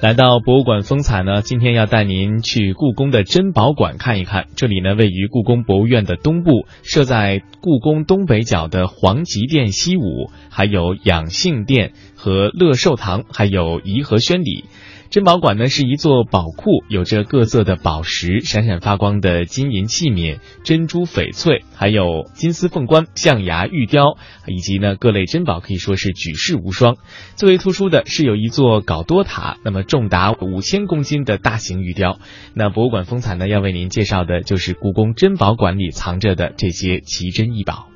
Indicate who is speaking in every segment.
Speaker 1: 来到博物馆风采呢，今天要带您去故宫的珍宝馆看一看。这里呢，位于故宫博物院的东部，设在故宫东北角的皇极殿西五，还有养性殿和乐寿堂，还有颐和轩里。珍宝馆呢是一座宝库，有着各色的宝石、闪闪发光的金银器皿、珍珠翡翠，还有金丝凤冠、象牙玉雕，以及呢各类珍宝，可以说是举世无双。最为突出的是有一座搞多塔，那么重达五千公斤的大型玉雕。那博物馆风采呢要为您介绍的就是故宫珍宝馆里藏着的这些奇珍异宝。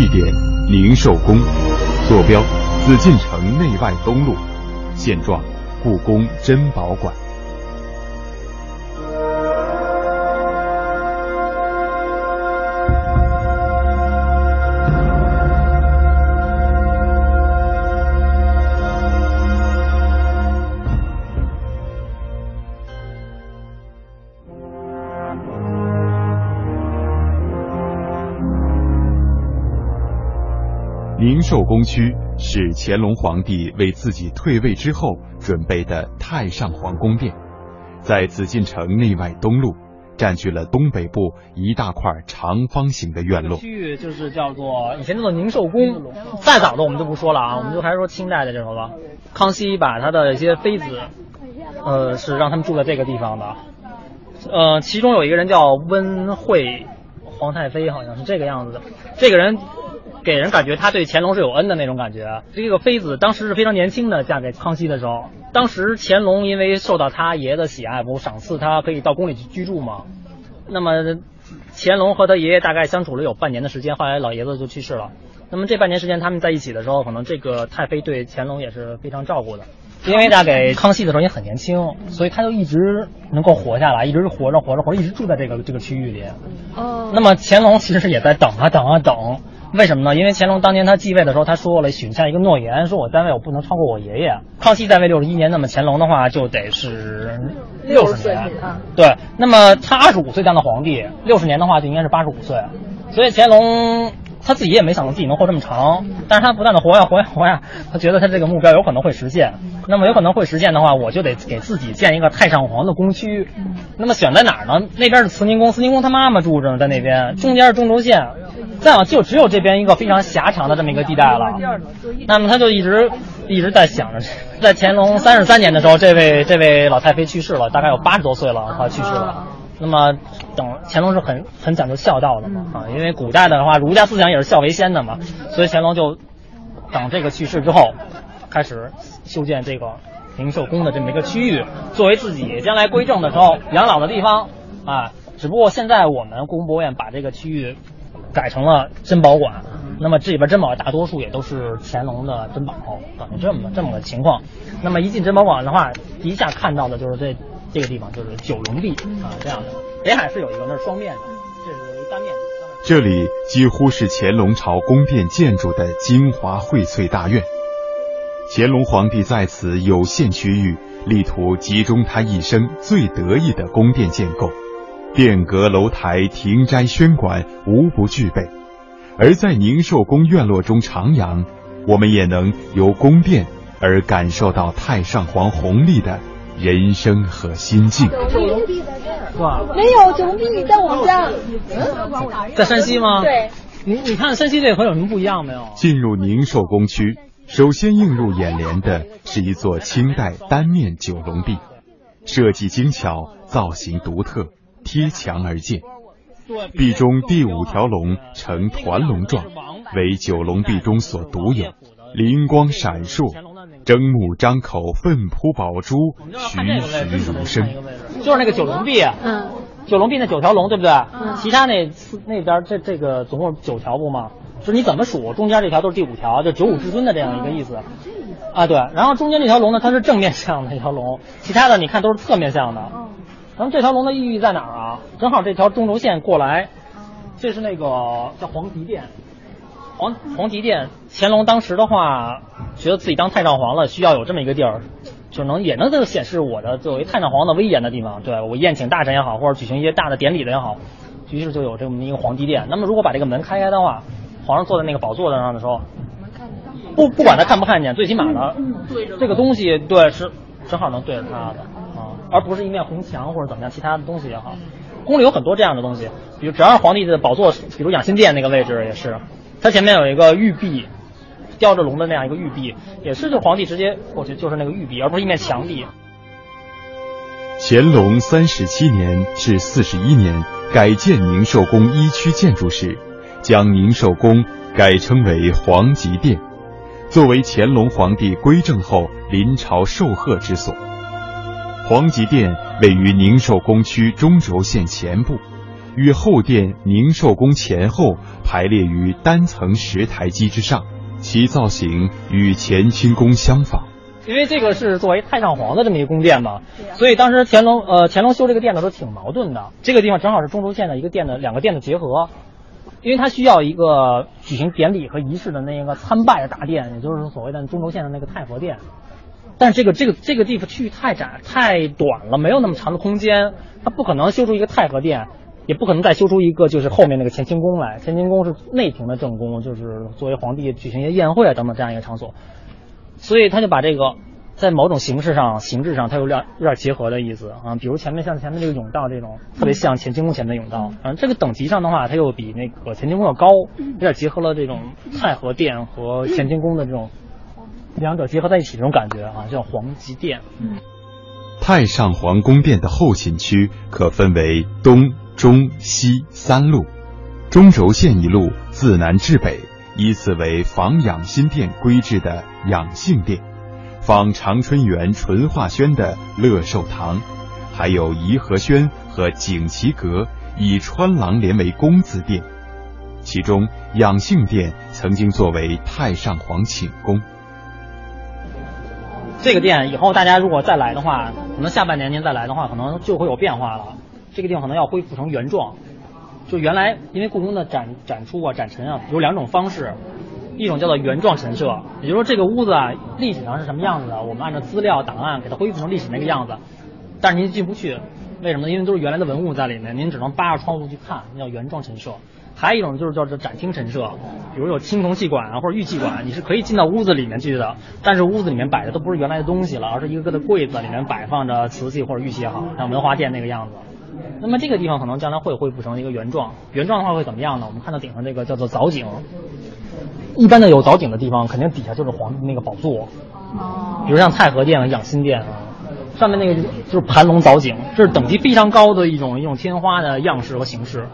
Speaker 2: 地点：宁寿宫，坐标：紫禁城内外东路，现状：故宫珍宝馆。宁寿宫区是乾隆皇帝为自己退位之后准备的太上皇宫殿，在紫禁城内外东路，占据了东北部一大块长方形的院落。
Speaker 3: 区域就是叫做以前叫做宁寿宫，再早的我们就不说了啊，我们就还是说清代的这种吧。康熙把他的一些妃子，呃，是让他们住在这个地方的，呃，其中有一个人叫温惠皇太妃，好像是这个样子的，这个人。给人感觉他对乾隆是有恩的那种感觉。这个妃子当时是非常年轻的，嫁给康熙的时候，当时乾隆因为受到他爷的喜爱，不赏赐他可以到宫里去居住嘛？那么乾隆和他爷爷大概相处了有半年的时间，后来老爷子就去世了。那么这半年时间他们在一起的时候，可能这个太妃对乾隆也是非常照顾的。因为嫁给康熙的时候也很年轻，所以他就一直能够活下来，一直活着活着活着，一直住在这个这个区域里。哦。那么乾隆其实也在等啊等啊等。为什么呢？因为乾隆当年他继位的时候，他说了许下一个诺言，说我单位我不能超过我爷爷。康熙在位六十一年，那么乾隆的话就得是六十年。对，那么他二十五岁当的皇帝，六十年的话就应该是八十五岁。所以乾隆他自己也没想到自己能活这么长，但是他不断的活呀活呀活呀，他觉得他这个目标有可能会实现。那么有可能会实现的话，我就得给自己建一个太上皇的宫区。那么选在哪儿呢？那边是慈宁宫，慈宁宫他妈妈住着呢，在那边。中间是中轴线。再往就只有这边一个非常狭长的这么一个地带了。那么他就一直一直在想着，在乾隆三十三年的时候，这位这位老太妃去世了，大概有八十多岁了，她去世了。那么等乾隆是很很讲究孝道的嘛啊，因为古代的话儒家思想也是孝为先的嘛，所以乾隆就等这个去世之后，开始修建这个宁寿宫的这么一个区域，作为自己将来归政的时候养老的地方啊。只不过现在我们故宫博物院把这个区域。改成了珍宝馆，那么这里边珍宝大多数也都是乾隆的珍宝，等于这么这么个情况。那么一进珍宝馆的话，一下看到的就是这这个地方就是九龙壁啊这样的。北海是有一个，那是双面的，这是单面的。
Speaker 2: 这里几乎是乾隆朝宫殿建筑的精华荟萃大院，乾隆皇帝在此有限区域，力图集中他一生最得意的宫殿建构。殿阁楼台、亭斋轩馆无不具备，而在宁寿宫院落中徜徉，我们也能由宫殿而感受到太上皇弘历的人生和心境。
Speaker 4: 九龙壁在这儿，没有九龙壁在我们家，
Speaker 3: 在山西吗？
Speaker 4: 对，
Speaker 3: 你你看山西这和有什么不一样没有？
Speaker 2: 进入宁寿宫区，首先映入眼帘的是一座清代单面九龙壁，设计精巧，造型独特。贴墙而建，壁中第五条龙呈团龙状，为九龙壁中所独有，灵光闪烁，睁目张口，奋扑宝珠，栩栩如生。
Speaker 3: 就是那个九龙壁，嗯，九龙壁那九条龙，对不对？嗯。其他那那边这这个总共九条不吗？就是你怎么数，中间这条都是第五条，就九五至尊的这样一个意思。啊，对。然后中间这条龙呢，它是正面向的一条龙，其他的你看都是侧面向的。咱们这条龙的意义在哪儿啊？正好这条中轴线过来，这是那个叫黄极殿。黄黄极殿，乾隆当时的话，觉得自己当太上皇了，需要有这么一个地儿，就能也能这个显示我的作为太上皇的威严的地方。对我宴请大臣也好，或者举行一些大的典礼的也好，于是就有这么一个皇极殿。那么如果把这个门开开的话，皇上坐在那个宝座上的时候，不不管他看不看见，最起码的这个东西对是正好能对着他的啊，而不是一面红墙或者怎么样其他的东西也好。宫里有很多这样的东西，比如只要是皇帝的宝座，比如养心殿那个位置也是，它前面有一个玉壁，雕着龙的那样一个玉壁，也是就皇帝直接过去就是那个玉壁，而不是一面墙壁。
Speaker 2: 乾隆三十七年至四十一年改建宁寿宫一区建筑时，将宁寿宫改称为皇极殿，作为乾隆皇帝归政后临朝受贺之所。皇极殿位于宁寿宫区中轴线前部，与后殿宁寿宫前后排列于单层石台基之上，其造型与乾清宫相仿。
Speaker 3: 因为这个是作为太上皇的这么一个宫殿嘛，所以当时乾隆呃乾隆修这个殿的时候挺矛盾的。这个地方正好是中轴线的一个殿的两个殿的结合，因为它需要一个举行典礼和仪式的那个参拜的大殿，也就是所谓的中轴线的那个太和殿。但是这个这个这个地方区域太窄太短了，没有那么长的空间，它不可能修出一个太和殿，也不可能再修出一个就是后面那个乾清宫来。乾清宫是内廷的正宫，就是作为皇帝举行一些宴会啊等等这样一个场所，所以他就把这个在某种形式上、形制上，它有点有点结合的意思啊。比如前面像前面这个甬道这种，特别像乾清宫前的甬道，嗯，这个等级上的话，它又比那个乾清宫要高，有点结合了这种太和殿和乾清宫的这种。两者结合在一起，这种感觉啊，叫皇极殿。嗯，
Speaker 2: 太上皇宫殿的后勤区可分为东、中、西三路，中轴线一路自南至北，依次为仿养心殿规制的养性殿，仿长春园纯化轩的乐寿堂，还有颐和轩和景祺阁以穿廊连为宫字殿。其中养性殿曾经作为太上皇寝宫。
Speaker 3: 这个店以后大家如果再来的话，可能下半年您再来的话，可能就会有变化了。这个地方可能要恢复成原状，就原来因为故宫的展展出啊、展陈啊有两种方式，一种叫做原状陈设，也就是说这个屋子啊历史上是什么样子的，我们按照资料档案给它恢复成历史那个样子，但是您进不去，为什么呢？因为都是原来的文物在里面，您只能扒着窗户去看，那叫原状陈设。还有一种就是叫做展厅陈设，比如有青铜器馆啊或者玉器馆，你是可以进到屋子里面去的，但是屋子里面摆的都不是原来的东西了，而是一个个的柜子里面摆放着瓷器或者玉器也好，像文华殿那个样子。那么这个地方可能将来会恢复成一个原状，原状的话会怎么样呢？我们看到顶上这个叫做藻井，一般的有藻井的地方，肯定底下就是皇帝那个宝座，比如像太和殿和养心殿啊，上面那个就是盘龙藻井，这是等级非常高的一种一种天花的样式和形式。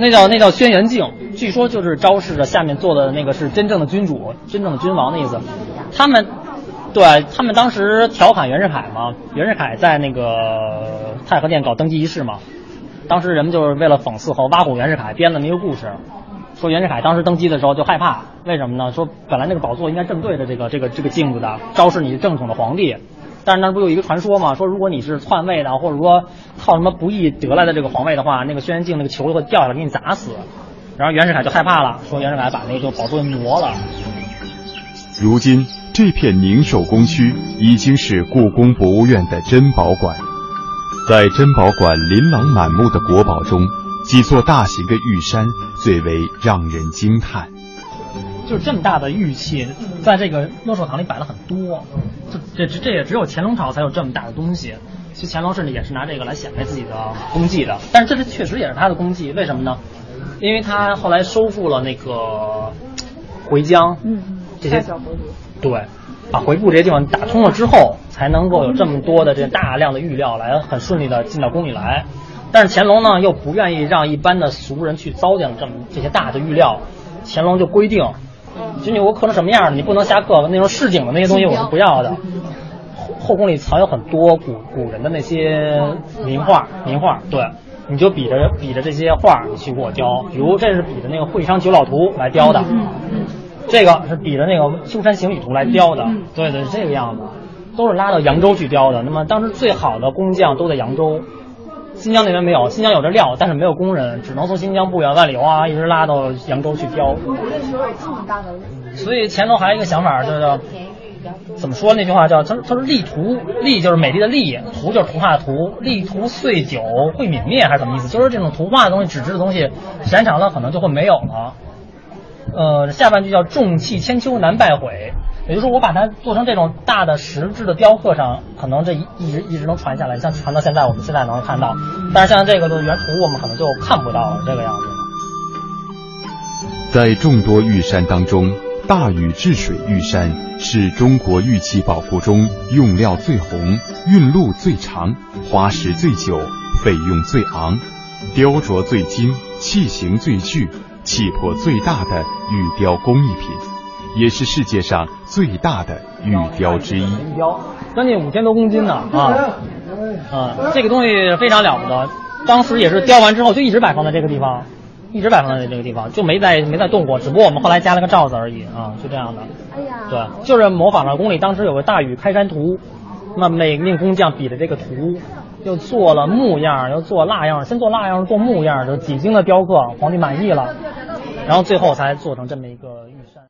Speaker 3: 那叫那叫轩辕镜，据说就是昭示着下面坐的那个是真正的君主、真正的君王的意思。他们，对他们当时调侃袁世凯嘛，袁世凯在那个太和殿搞登基仪式嘛，当时人们就是为了讽刺和挖苦袁世凯，编了一个故事，说袁世凯当时登基的时候就害怕，为什么呢？说本来那个宝座应该正对着这个这个这个镜子的，昭示你是正统的皇帝。但是那不有一个传说吗？说如果你是篡位的，或者说靠什么不义得来的这个皇位的话，那个轩辕镜那个球会掉下来给你砸死。然后袁世凯就害怕了，说袁世凯把那个宝座挪了。
Speaker 2: 如今这片宁寿宫区已经是故宫博物院的珍宝馆，在珍宝馆琳琅满目的国宝中，几座大型的玉山最为让人惊叹。
Speaker 3: 就是这么大的玉器，在这个乐寿堂里摆了很多，这这这也只有乾隆朝才有这么大的东西。其实乾隆甚至也是拿这个来显摆自己的功绩的，但是这是确实也是他的功绩，为什么呢？因为他后来收复了那个回疆，
Speaker 4: 嗯，
Speaker 3: 这些对，把回部这些地方打通了之后，才能够有这么多的这大量的玉料来很顺利的进到宫里来。但是乾隆呢，又不愿意让一般的俗人去糟践这么这些大的玉料，乾隆就规定。就你我刻成什么样的，你不能瞎刻。那种市井的那些东西我是不要的。后后宫里藏有很多古古人的那些名画，名画，对，你就比着比着这些画，你去给我雕。比如这是比着那个会商九老图来雕的，这个是比着那个修山行旅图来雕的，对对，是这个样子，都是拉到扬州去雕的。那么当时最好的工匠都在扬州，新疆那边没有，新疆有这料，但是没有工人，只能从新疆不远万里哇一直拉到扬州去雕。所以前头还有一个想法，就是怎么说那句话叫他说他说力图力就是美丽的力，图就是图画的图，力图岁久会泯灭还是什么意思？就是这种图画的东西、纸质的东西，时间长了可能就会没有了。呃，下半句叫重器千秋难败毁，也就是说我把它做成这种大的实质的雕刻上，可能这一一直一直能传下来，像传到现在，我们现在能看到。但是像这个的原图，我们可能就看不到了这个样子。
Speaker 2: 在众多玉山当中，大禹治水玉山是中国玉器宝库中用料最红、运路最长、花时最久、费用最昂、雕琢最精、器型最巨。气魄最大的玉雕工艺品，也是世界上最大的玉雕之一。
Speaker 3: 玉雕将近五千多公斤呢啊啊！这个东西非常了不得。当时也是雕完之后就一直摆放在这个地方，一直摆放在这个地方，就没再没再动过。只不过我们后来加了个罩子而已啊，就这样的。哎呀，对，就是模仿了宫里当时有个大禹开山图，那每名工匠比的这个图。又做了木样，又做蜡样，先做蜡样，做木样，就几经的雕刻，皇帝满意了，然后最后才做成这么一个玉山。